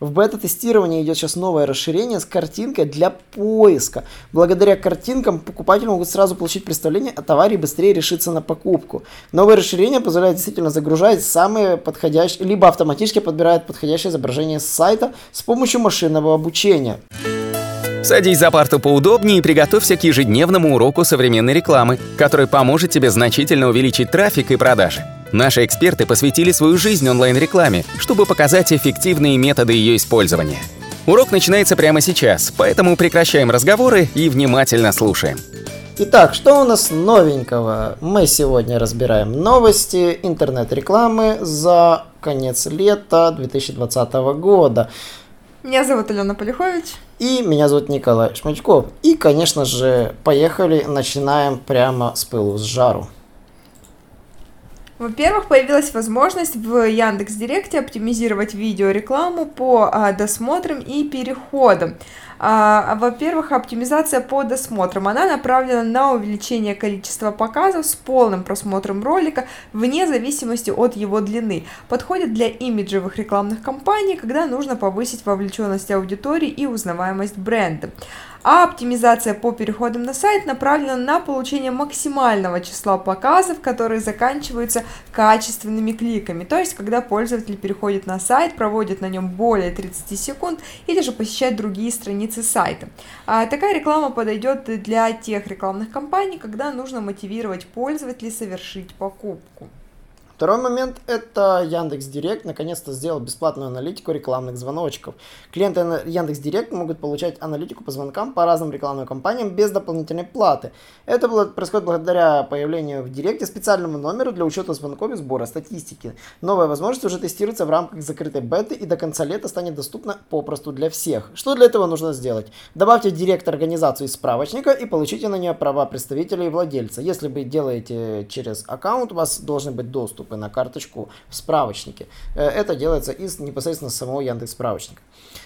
В бета-тестировании идет сейчас новое расширение с картинкой для поиска. Благодаря картинкам покупатели могут сразу получить представление о товаре и быстрее решиться на покупку. Новое расширение позволяет действительно загружать самые подходящие, либо автоматически подбирает подходящее изображение с сайта с помощью машинного обучения. Садись за парту поудобнее и приготовься к ежедневному уроку современной рекламы, который поможет тебе значительно увеличить трафик и продажи. Наши эксперты посвятили свою жизнь онлайн-рекламе, чтобы показать эффективные методы ее использования. Урок начинается прямо сейчас, поэтому прекращаем разговоры и внимательно слушаем. Итак, что у нас новенького? Мы сегодня разбираем новости интернет-рекламы за конец лета 2020 года. Меня зовут Алена Полихович. И меня зовут Николай Шмачков. И, конечно же, поехали, начинаем прямо с пылу, с жару. Во-первых, появилась возможность в Яндекс Директе оптимизировать видеорекламу по а, досмотрам и переходам. А, во-первых, оптимизация по досмотрам. Она направлена на увеличение количества показов с полным просмотром ролика вне зависимости от его длины. Подходит для имиджевых рекламных кампаний, когда нужно повысить вовлеченность аудитории и узнаваемость бренда а оптимизация по переходам на сайт направлена на получение максимального числа показов, которые заканчиваются качественными кликами, то есть когда пользователь переходит на сайт, проводит на нем более 30 секунд или же посещает другие страницы сайта. А такая реклама подойдет для тех рекламных кампаний, когда нужно мотивировать пользователей совершить покупку. Второй момент – это Яндекс Директ наконец-то сделал бесплатную аналитику рекламных звоночков. Клиенты Яндекс Директ могут получать аналитику по звонкам по разным рекламным кампаниям без дополнительной платы. Это происходит благодаря появлению в Директе специального номера для учета звонков и сбора статистики. Новая возможность уже тестируется в рамках закрытой беты и до конца лета станет доступна попросту для всех. Что для этого нужно сделать? Добавьте в Директ организацию из справочника и получите на нее права представителя и владельца. Если вы делаете через аккаунт, у вас должен быть доступ доступы на карточку в справочнике. Э, это делается из непосредственно самого Яндекс справочника.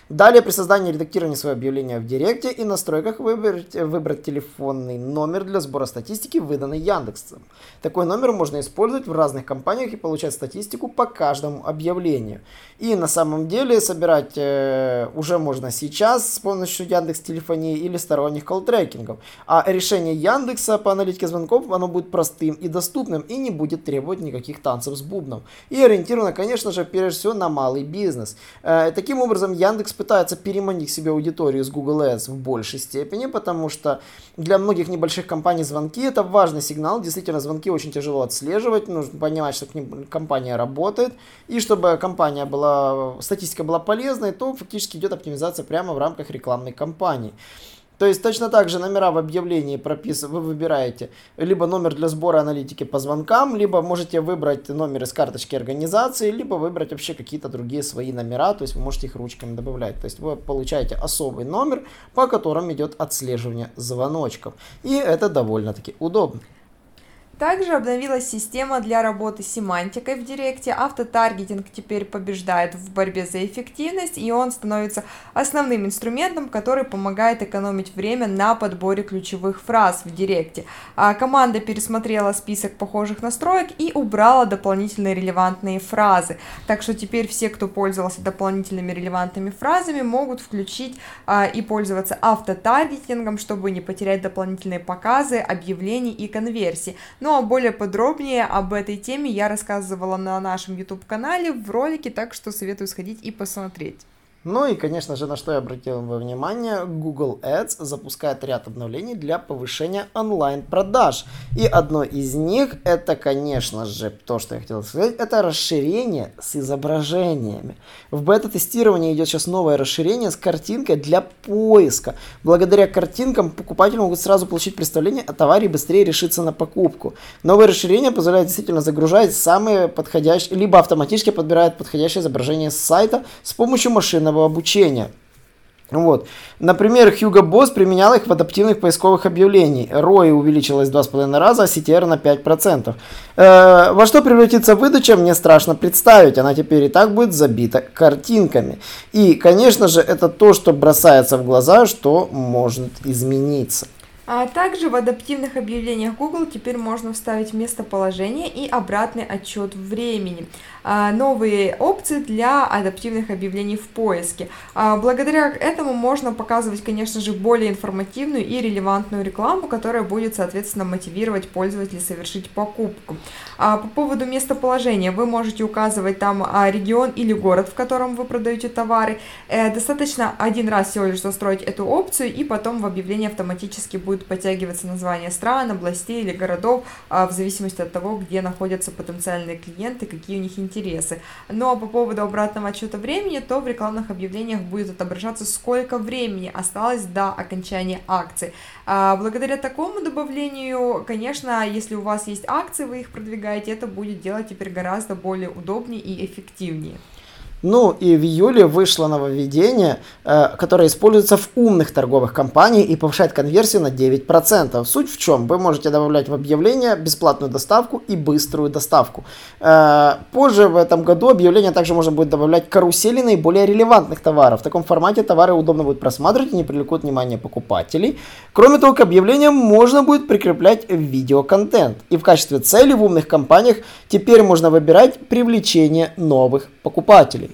Далее при создании и редактировании своего объявления в Директе и настройках выбрать, выбрать телефонный номер для сбора статистики, выданный Яндексом. Такой номер можно использовать в разных компаниях и получать статистику по каждому объявлению. И на самом деле собирать э, уже можно сейчас с помощью Яндекс телефонии или сторонних колл-трекингов. А решение Яндекса по аналитике звонков оно будет простым и доступным и не будет требовать никаких танцев с бубном. И ориентировано, конечно же, прежде всего на малый бизнес. Э, таким образом, Яндекс пытается переманить себе аудиторию с Google Ads в большей степени, потому что для многих небольших компаний звонки это важный сигнал. Действительно, звонки очень тяжело отслеживать, нужно понимать, что к ним компания работает. И чтобы компания была, статистика была полезной, то фактически идет оптимизация прямо в рамках рекламной кампании. То есть точно так же номера в объявлении прописывают, вы выбираете либо номер для сбора аналитики по звонкам, либо можете выбрать номер из карточки организации, либо выбрать вообще какие-то другие свои номера, то есть вы можете их ручками добавлять. То есть вы получаете особый номер, по которому идет отслеживание звоночков. И это довольно-таки удобно. Также обновилась система для работы с семантикой в Директе. Автотаргетинг теперь побеждает в борьбе за эффективность, и он становится основным инструментом, который помогает экономить время на подборе ключевых фраз в Директе. А команда пересмотрела список похожих настроек и убрала дополнительные релевантные фразы. Так что теперь все, кто пользовался дополнительными релевантными фразами, могут включить а, и пользоваться автотаргетингом, чтобы не потерять дополнительные показы, объявлений и конверсии. Ну, а более подробнее об этой теме я рассказывала на нашем YouTube-канале в ролике, так что советую сходить и посмотреть. Ну и, конечно же, на что я обратил бы внимание, Google Ads запускает ряд обновлений для повышения онлайн-продаж. И одно из них, это, конечно же, то, что я хотел сказать, это расширение с изображениями. В бета-тестировании идет сейчас новое расширение с картинкой для поиска. Благодаря картинкам покупатели могут сразу получить представление о товаре и быстрее решиться на покупку. Новое расширение позволяет действительно загружать самые подходящие, либо автоматически подбирает подходящее изображение с сайта с помощью машинного машинного обучения. Вот. Например, Hugo Boss применял их в адаптивных поисковых объявлений. ROI увеличилась в 2,5 раза, а CTR на 5%. Э, во что превратится выдача, мне страшно представить. Она теперь и так будет забита картинками. И, конечно же, это то, что бросается в глаза, что может измениться. А также в адаптивных объявлениях Google теперь можно вставить местоположение и обратный отчет времени. А, новые опции для адаптивных объявлений в поиске. А, благодаря этому можно показывать, конечно же, более информативную и релевантную рекламу, которая будет, соответственно, мотивировать пользователей совершить покупку. По поводу местоположения, вы можете указывать там регион или город, в котором вы продаете товары. Э, достаточно один раз всего лишь застроить эту опцию, и потом в объявлении автоматически будет подтягиваться название стран, областей или городов, в зависимости от того, где находятся потенциальные клиенты, какие у них интересы. Но по поводу обратного отчета времени, то в рекламных объявлениях будет отображаться, сколько времени осталось до окончания акции. А благодаря такому добавлению, конечно, если у вас есть акции, вы их продвигаете, это будет делать теперь гораздо более удобнее и эффективнее. Ну и в июле вышло нововведение, э, которое используется в умных торговых компаниях и повышает конверсию на 9%. Суть в чем? Вы можете добавлять в объявление бесплатную доставку и быструю доставку. Э, позже в этом году объявление также можно будет добавлять карусели наиболее релевантных товаров. В таком формате товары удобно будет просматривать и не привлекут внимание покупателей. Кроме того, к объявлениям можно будет прикреплять видеоконтент. И в качестве цели в умных компаниях теперь можно выбирать привлечение новых покупателей.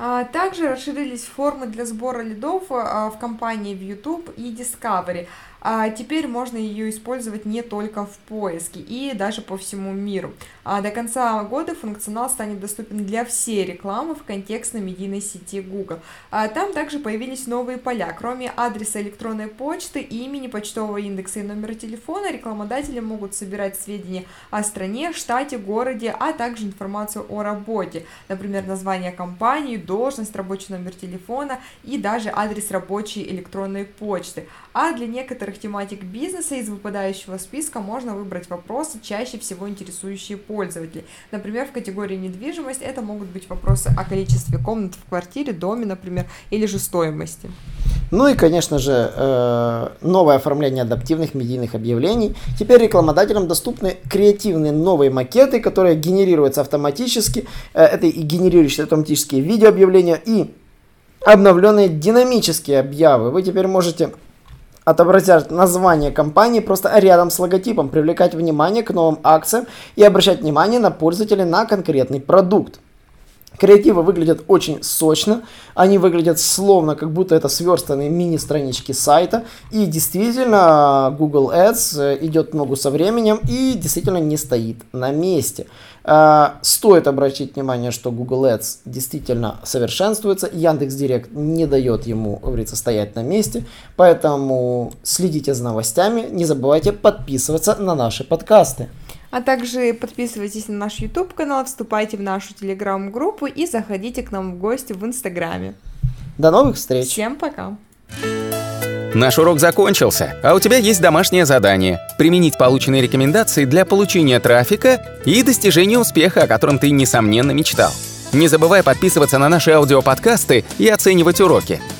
А, также расширились формы для сбора лидов а, в компании в YouTube и Discovery а теперь можно ее использовать не только в поиске и даже по всему миру. А до конца года функционал станет доступен для всей рекламы в контекстной медийной сети Google. А там также появились новые поля. Кроме адреса электронной почты, имени, почтового индекса и номера телефона, рекламодатели могут собирать сведения о стране, штате, городе, а также информацию о работе. Например, название компании, должность, рабочий номер телефона и даже адрес рабочей электронной почты. А для некоторых тематик бизнеса из выпадающего списка можно выбрать вопросы, чаще всего интересующие пользователей. Например, в категории недвижимость это могут быть вопросы о количестве комнат в квартире, доме, например, или же стоимости. Ну и, конечно же, э, новое оформление адаптивных медийных объявлений. Теперь рекламодателям доступны креативные новые макеты, которые генерируются автоматически. Э, это и генерирующие автоматические видеообъявления, и обновленные динамические объявы. Вы теперь можете отобразят название компании просто рядом с логотипом, привлекать внимание к новым акциям и обращать внимание на пользователя на конкретный продукт. Креативы выглядят очень сочно, они выглядят словно, как будто это сверстанные мини-странички сайта, и действительно Google Ads э, идет ногу со временем и действительно не стоит на месте. А, стоит обратить внимание, что Google Ads действительно совершенствуется, Яндекс Директ не дает ему, говорится, стоять на месте, поэтому следите за новостями, не забывайте подписываться на наши подкасты. А также подписывайтесь на наш YouTube канал, вступайте в нашу телеграм-группу и заходите к нам в гости в Инстаграме. До новых встреч. Всем пока. Наш урок закончился, а у тебя есть домашнее задание – применить полученные рекомендации для получения трафика и достижения успеха, о котором ты, несомненно, мечтал. Не забывай подписываться на наши аудиоподкасты и оценивать уроки.